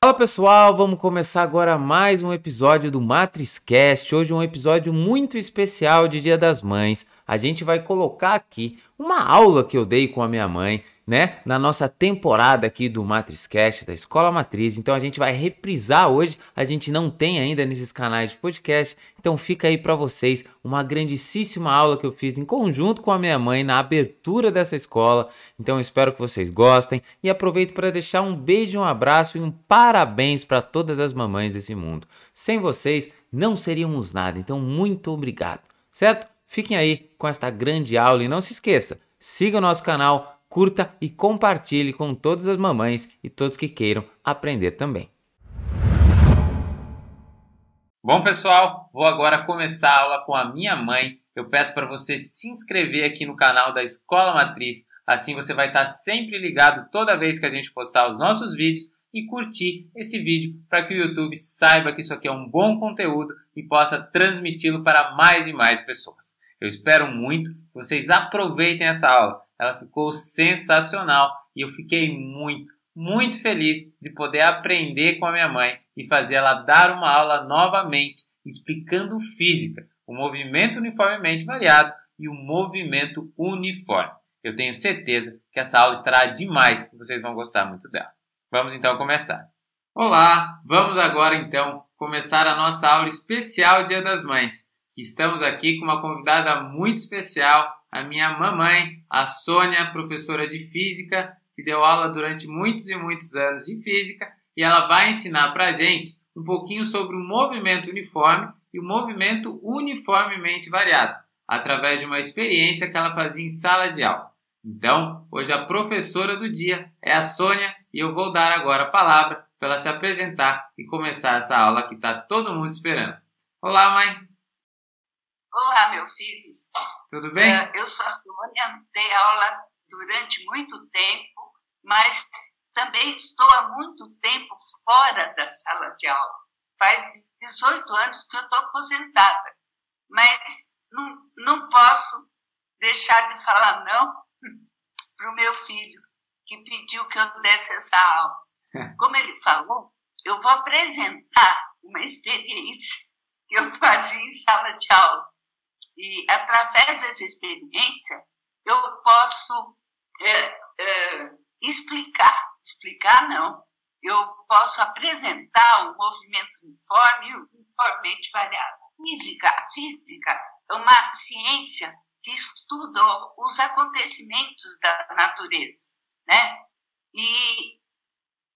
Fala pessoal, vamos começar agora mais um episódio do MatrizCast. Hoje um episódio muito especial de Dia das Mães. A gente vai colocar aqui uma aula que eu dei com a minha mãe né, na nossa temporada aqui do MatrizCast, da Escola Matriz. Então a gente vai reprisar hoje, a gente não tem ainda nesses canais de podcast, então fica aí para vocês uma grandíssima aula que eu fiz em conjunto com a minha mãe na abertura dessa escola. Então espero que vocês gostem e aproveito para deixar um beijo, um abraço e um parabéns para todas as mamães desse mundo. Sem vocês não seríamos nada, então muito obrigado, certo? Fiquem aí com esta grande aula e não se esqueça, siga o nosso canal curta e compartilhe com todas as mamães e todos que queiram aprender também. Bom, pessoal, vou agora começar a aula com a minha mãe. Eu peço para você se inscrever aqui no canal da Escola Matriz, assim você vai estar sempre ligado toda vez que a gente postar os nossos vídeos e curtir esse vídeo para que o YouTube saiba que isso aqui é um bom conteúdo e possa transmiti-lo para mais e mais pessoas. Eu espero muito que vocês aproveitem essa aula. Ela ficou sensacional e eu fiquei muito, muito feliz de poder aprender com a minha mãe e fazer ela dar uma aula novamente explicando física, o movimento uniformemente variado e o movimento uniforme. Eu tenho certeza que essa aula estará demais e vocês vão gostar muito dela. Vamos então começar. Olá, vamos agora então começar a nossa aula especial Dia das Mães. Estamos aqui com uma convidada muito especial, a minha mamãe, a Sônia, professora de física, que deu aula durante muitos e muitos anos de física, e ela vai ensinar para a gente um pouquinho sobre o movimento uniforme e o movimento uniformemente variado, através de uma experiência que ela fazia em sala de aula. Então, hoje a professora do dia é a Sônia e eu vou dar agora a palavra para ela se apresentar e começar essa aula que está todo mundo esperando. Olá, mãe! Olá, meu filho. Tudo bem? Uh, eu sou a Sônia, dei aula durante muito tempo, mas também estou há muito tempo fora da sala de aula. Faz 18 anos que eu estou aposentada, mas não, não posso deixar de falar não para o meu filho, que pediu que eu desse essa aula. Como ele falou, eu vou apresentar uma experiência que eu fazia em sala de aula. E através dessa experiência, eu posso é, é, explicar, explicar não, eu posso apresentar um movimento uniforme uniformemente variável. Física, física é uma ciência que estuda os acontecimentos da natureza, né? E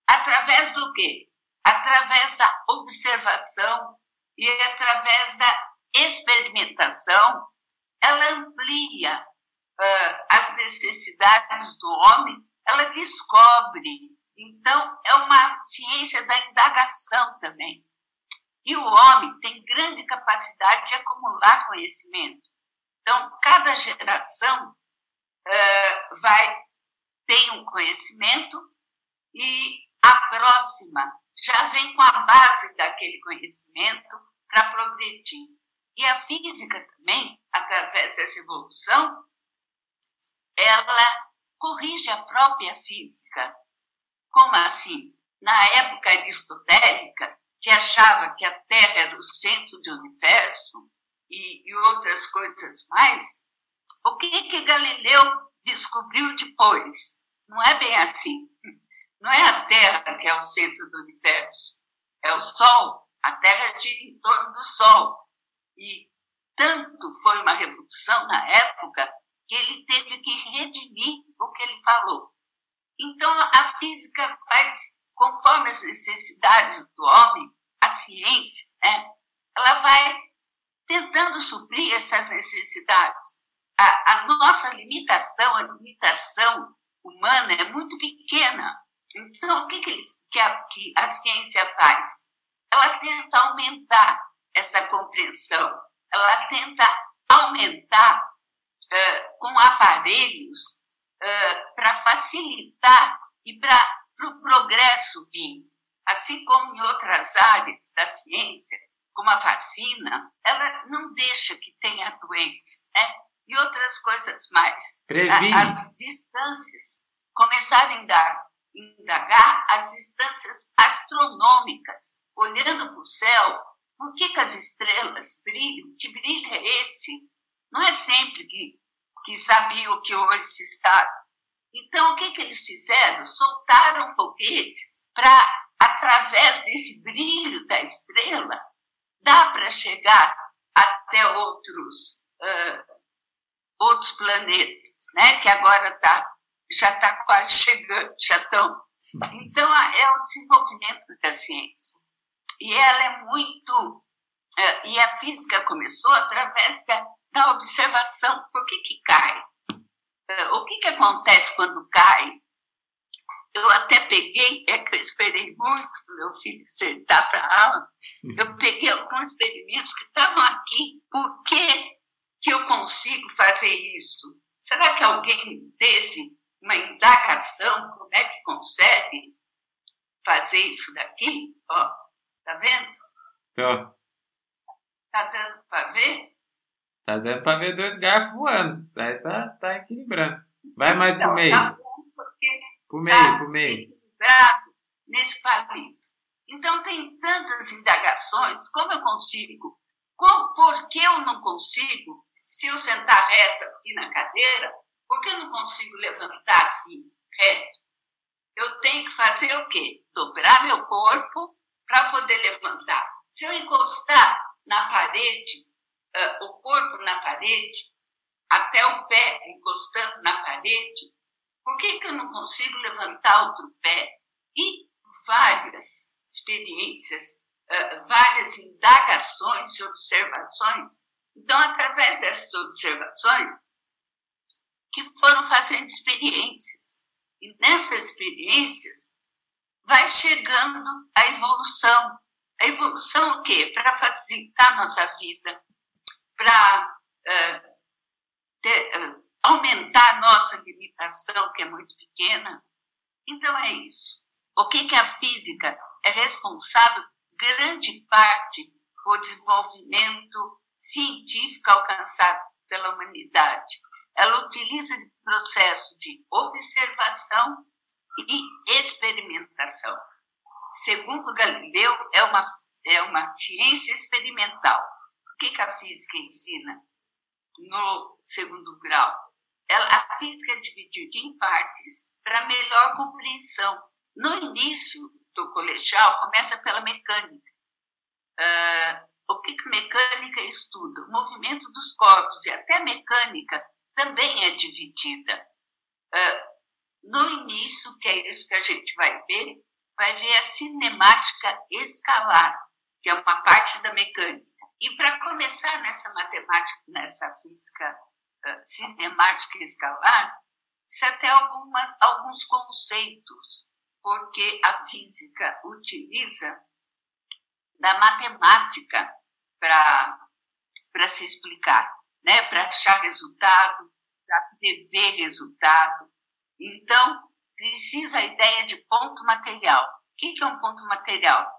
através do quê? Através da observação e através da experimentação, ela amplia uh, as necessidades do homem, ela descobre. Então, é uma ciência da indagação também. E o homem tem grande capacidade de acumular conhecimento. Então, cada geração uh, vai ter um conhecimento e a próxima já vem com a base daquele conhecimento para progredir. E a física também, através dessa evolução, ela corrige a própria física. Como assim? Na época aristotélica, que achava que a Terra era o centro do universo e, e outras coisas mais, o que que Galileu descobriu depois? Não é bem assim. Não é a Terra que é o centro do universo, é o Sol. A Terra gira em torno do Sol. E tanto foi uma revolução na época que ele teve que redimir o que ele falou. Então, a física faz conforme as necessidades do homem, a ciência, né, ela vai tentando suprir essas necessidades. A, a nossa limitação, a limitação humana é muito pequena. Então, o que, que, que, a, que a ciência faz? Ela tenta aumentar essa compreensão. Ela tenta aumentar uh, com aparelhos uh, para facilitar e para o pro progresso vir. Assim como em outras áreas da ciência, como a vacina, ela não deixa que tenha doentes, né? E outras coisas mais. Previne. As distâncias começarem a indagar as distâncias astronômicas, olhando para o céu, por que, que as estrelas brilham? Que brilho é esse? Não é sempre que, que sabiam o que hoje se sabe. Então, o que, que eles fizeram? Soltaram foguetes para, através desse brilho da estrela, dá para chegar até outros, uh, outros planetas, né? que agora tá, já está quase chegando, já estão. Então, é o desenvolvimento da ciência. E ela é muito. Uh, e a física começou através da, da observação. Por que, que cai? Uh, o que, que acontece quando cai? eu até peguei, é que eu esperei muito meu filho sentar para a aula, eu peguei alguns experimentos que estavam aqui. Por que, que eu consigo fazer isso? Será que alguém teve uma indagação? Como é que consegue fazer isso daqui? Ó, tá vendo? Tô. Tá dando para ver? Tá dando para ver dois garfos voando. Tá, tá, tá equilibrando. Vai mais então, pro meio. Tá por meio, por meio. equilibrado nesse palito. Então, tem tantas indagações, como eu consigo? Como, por que eu não consigo, se eu sentar reto aqui na cadeira, por que eu não consigo levantar assim, reto? Eu tenho que fazer o quê? Dobrar meu corpo para poder levantar. Se eu encostar na parede, uh, o corpo na parede, até o pé encostando na parede, por que, que eu não consigo levantar outro pé? E várias experiências, uh, várias indagações observações. Então, através dessas observações, que foram fazendo experiências. E nessas experiências vai chegando a evolução. A evolução o quê? Para facilitar a nossa vida, para uh, uh, aumentar a nossa limitação, que é muito pequena. Então é isso. O que, que a física é responsável grande parte por desenvolvimento científico alcançado pela humanidade. Ela utiliza o processo de observação e experimentação. Segundo Galileu, é uma, é uma ciência experimental. O que, que a física ensina no segundo grau? ela, a física é dividida em partes para melhor compreensão. No início do colegial, começa pela mecânica. Uh, o que, que mecânica estuda? O movimento dos corpos e até mecânica também é dividida. Uh, no início, que é isso que a gente vai ver, vai ver a cinemática escalar, que é uma parte da mecânica. E para começar nessa matemática, nessa física cinemática escalar, isso até algumas, alguns conceitos, porque a física utiliza da matemática para se explicar, né? para achar resultado, para prever resultado. Então, precisa a ideia de ponto material. O que é um ponto material?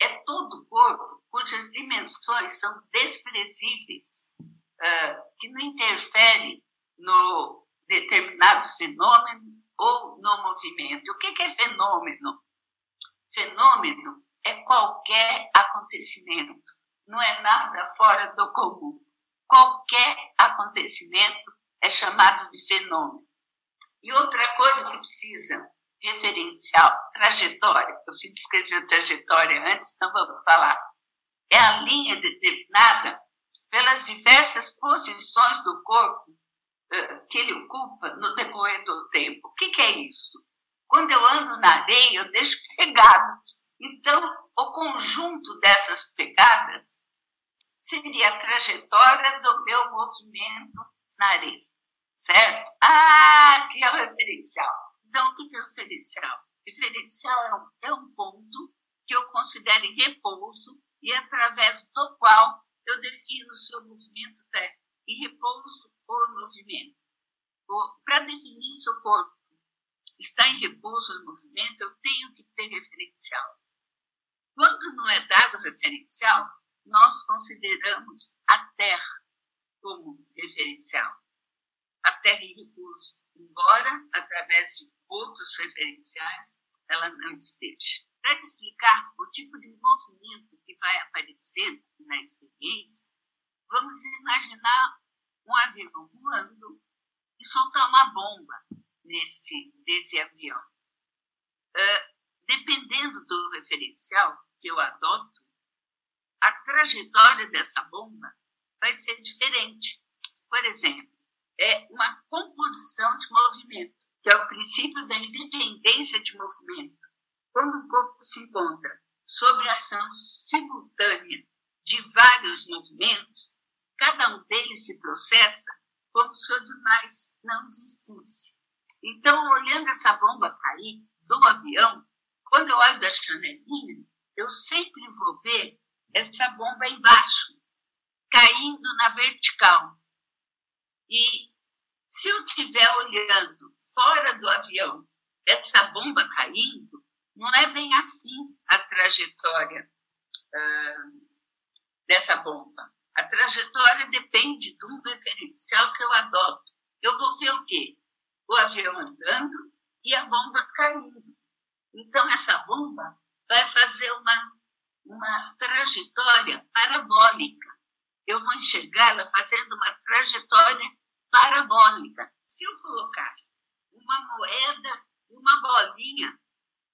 É todo o corpo cujas dimensões são desprezíveis que não interfere no determinado fenômeno ou no movimento. O que é fenômeno? Fenômeno é qualquer acontecimento, não é nada fora do comum. Qualquer acontecimento é chamado de fenômeno. E outra coisa que precisa, referencial, trajetória. Eu fui descrever trajetória antes, então vamos falar. É a linha determinada pelas diversas posições do corpo uh, que ele ocupa no decorrer do tempo. O que, que é isso? Quando eu ando na areia, eu deixo pegadas. Então, o conjunto dessas pegadas seria a trajetória do meu movimento na areia, certo? Ah, que é o referencial. Então, o que é o referencial? Referencial é um, é um ponto que eu considero em repouso e através do qual eu defino o seu movimento é em repouso ou movimento. Para definir se o corpo está em repouso ou em movimento, eu tenho que ter referencial. Quando não é dado referencial, nós consideramos a Terra como referencial. A Terra embora através de outros referenciais ela não esteja. Para explicar o tipo de movimento que vai aparecer na experiência, vamos imaginar um avião voando e soltar uma bomba nesse desse avião. Uh, dependendo do referencial que eu adoto, a trajetória dessa bomba vai ser diferente. Por exemplo, é uma composição de movimento, que é o princípio da independência de movimento. Quando o corpo se encontra sob ação simultânea de vários movimentos, cada um deles se processa como se o demais não existisse. Então, olhando essa bomba cair do avião, quando eu olho da janelinha, eu sempre vou ver essa bomba embaixo, caindo na vertical. E se eu estiver olhando fora do avião essa bomba caindo, não é bem assim a trajetória uh, dessa bomba. A trajetória depende de um referencial que eu adoto. Eu vou ver o quê? O avião andando e a bomba caindo. Então, essa bomba vai fazer uma, uma trajetória parabólica. Eu vou enxergá-la fazendo uma trajetória parabólica. Se eu colocar uma moeda e uma bolinha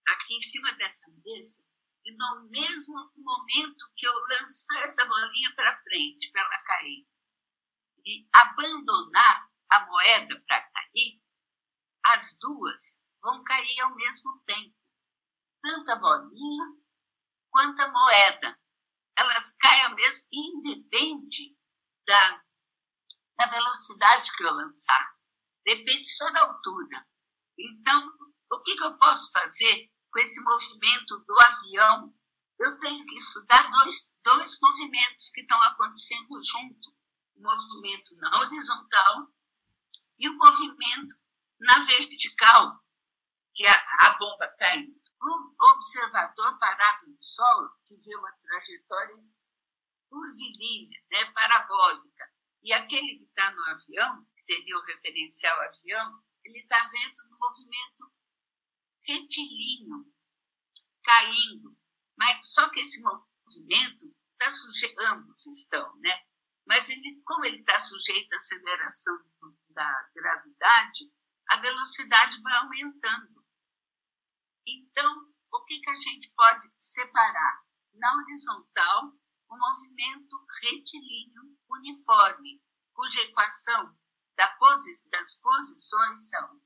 aqui em cima dessa mesa, e no mesmo momento que eu lançar essa bolinha para frente, para ela cair, e abandonar a moeda para cair, as duas vão cair ao mesmo tempo tanto a bolinha quanto a moeda. Elas caem ao mesmo, independe da, da velocidade que eu lançar. Depende só da altura. Então, o que, que eu posso fazer com esse movimento do avião? Eu tenho que estudar dois, dois movimentos que estão acontecendo junto. O movimento na horizontal e o movimento na vertical, que é a bomba caindo. Um observador parado no solo, que vê uma trajetória curvilínea, né, parabólica, e aquele que está no avião, que seria o referencial avião, ele está vendo no movimento retilíneo, caindo. Mas só que esse movimento está sujeito, ambos estão, né? Mas ele, como ele está sujeito à aceleração da gravidade, a velocidade vai aumentando. Então, o que, que a gente pode separar? Na horizontal, o movimento retilíneo uniforme, cuja equação das posições são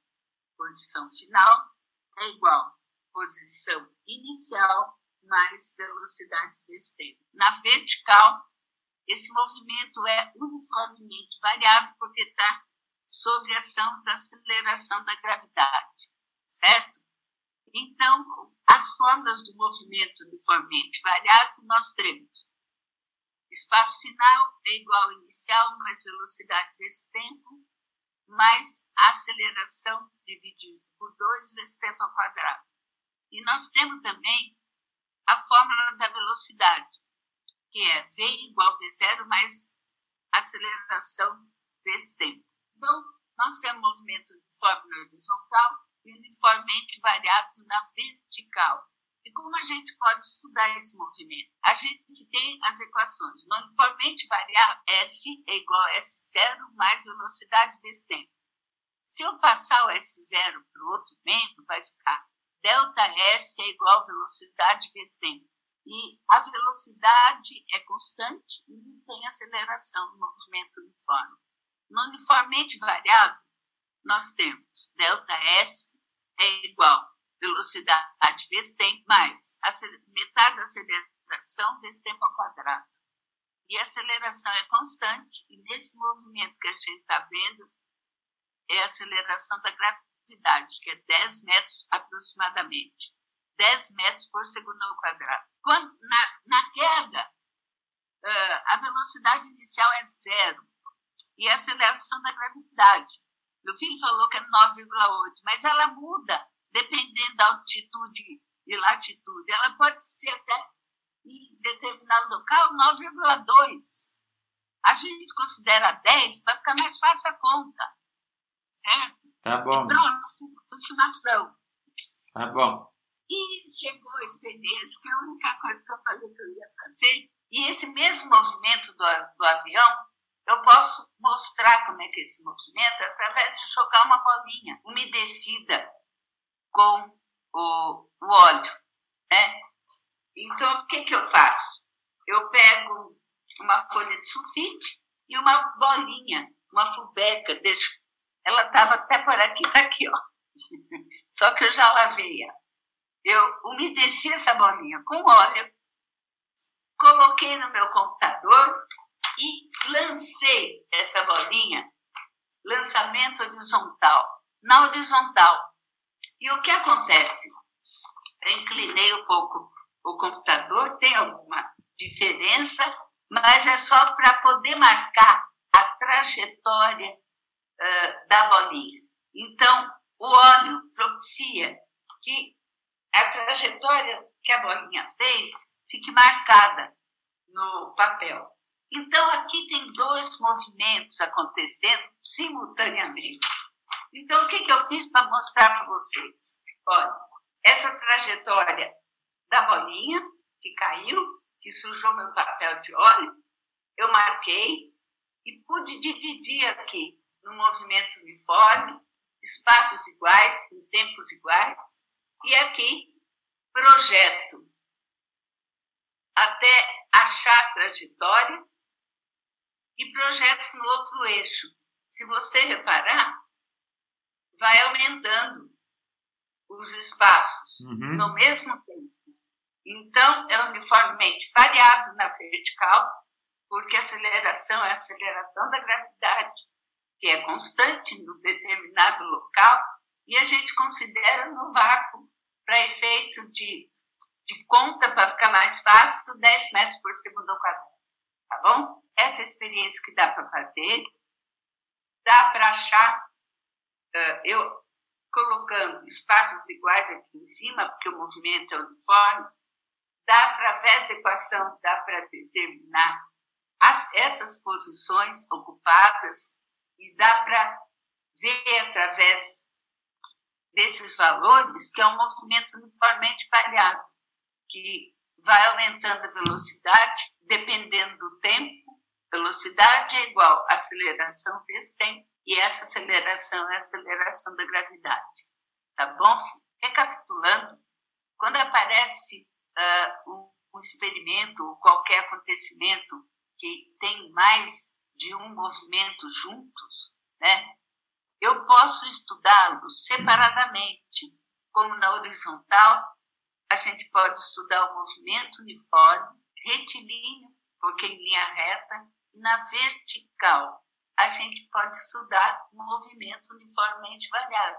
posição final é igual posição inicial mais velocidade vezes tempo. Na vertical, esse movimento é uniformemente variado porque está sob ação da aceleração da gravidade, certo? Então, as formas do movimento uniformemente variado nós temos. Espaço final é igual ao inicial mais velocidade vezes tempo, mais aceleração dividido por 2 vezes tempo ao quadrado. E nós temos também a fórmula da velocidade, que é v igual a v0 mais aceleração vezes tempo. Então, nós temos movimento uniforme na horizontal e uniformemente variado na vertical. E como a gente pode estudar esse movimento? A gente tem as equações. Uniformemente variado, S é igual a S0 mais velocidade vezes tempo. Se eu passar o S0 para o outro membro, vai ficar delta S é igual a velocidade vezes tempo. E a velocidade é constante e não tem aceleração no movimento uniforme. No uniformemente variado, nós temos ΔS é igual velocidade vezes tempo mais metade da aceleração vezes tempo ao quadrado. E a aceleração é constante, e nesse movimento que a gente está vendo, é a aceleração da gravidade, que é 10 metros aproximadamente. 10 metros por segundo ao quadrado. Quando, na, na queda, uh, a velocidade inicial é zero e a aceleração da gravidade meu filho falou que é 9,8, mas ela muda dependendo da altitude e latitude. Ela pode ser até em determinado local 9,2. A gente considera 10 para ficar mais fácil a conta, certo? Tá bom. É próximo, aproximação. Tá bom. E chegou a experiência, que é a única coisa que eu falei que eu ia fazer. E esse mesmo movimento do, do avião, eu posso mostrar como é que é esse movimento através de jogar uma bolinha umedecida com o, o óleo. Né? Então, o que, que eu faço? Eu pego uma folha de sulfite e uma bolinha, uma fubeca, deixo. Ela estava até por aqui, tá aqui, ó. Só que eu já lavei. Eu umedeci essa bolinha com óleo, coloquei no meu computador e lancei essa bolinha, lançamento horizontal, na horizontal. E o que acontece? Eu inclinei um pouco o computador, tem alguma diferença, mas é só para poder marcar a trajetória uh, da bolinha. Então, o óleo propicia que a trajetória que a bolinha fez fique marcada no papel. Então, aqui tem dois movimentos acontecendo simultaneamente. Então, o que, que eu fiz para mostrar para vocês? Olha, essa trajetória da bolinha que caiu, que sujou meu papel de óleo, eu marquei e pude dividir aqui no movimento uniforme, espaços iguais, em tempos iguais, e aqui projeto até achar a trajetória e projeto no outro eixo. Se você reparar, vai aumentando os espaços uhum. no mesmo tempo. Então, é uniformemente variado na vertical, porque a aceleração é a aceleração da gravidade, que é constante no determinado local, e a gente considera no vácuo, para efeito de, de conta, para ficar mais fácil, 10 metros por segundo ao quadrado. Tá bom? Essa experiência que dá para fazer, dá para achar, eu colocando espaços iguais aqui em cima, porque o movimento é uniforme, dá através da equação, dá para determinar as, essas posições ocupadas e dá para ver através desses valores que é um movimento uniformemente variado, que vai aumentando a velocidade dependendo do tempo. Velocidade é igual aceleração vezes tempo, e essa aceleração é a aceleração da gravidade. Tá bom? Recapitulando, quando aparece uh, um, um experimento ou qualquer acontecimento que tem mais de um movimento juntos, né? Eu posso estudá-los separadamente, como na horizontal, a gente pode estudar o movimento uniforme, retilíneo, porque em linha reta, e na vertical, a gente pode estudar movimento uniformemente variado.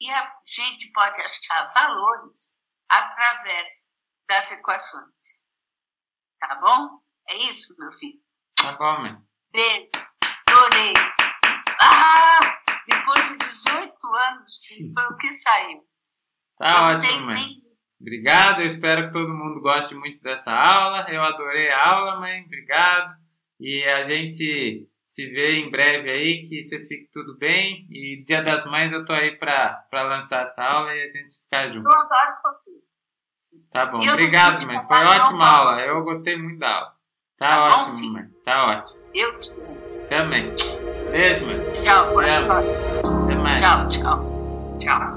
E a gente pode achar valores através das equações. Tá bom? É isso, meu filho? Tá bom, mãe. Beijo. Adorei. Ah! Depois de 18 anos, foi o que saiu. Tá Não ótimo, mãe. Nem... Obrigado, eu espero que todo mundo goste muito dessa aula. Eu adorei a aula, mãe. Obrigado. E a gente se vê em breve aí, que você fique tudo bem. E Dia das Mães eu tô aí para lançar essa aula e a gente ficar junto. Eu adoro você. Tá bom, obrigado, mãe. Foi ótima aula. Eu gostei muito da aula. Tá, tá ótimo, bom, mãe. Tá ótimo. Eu te amo. Também. Beijo, mãe. Tchau, Até mais. Tchau, tchau. Tchau.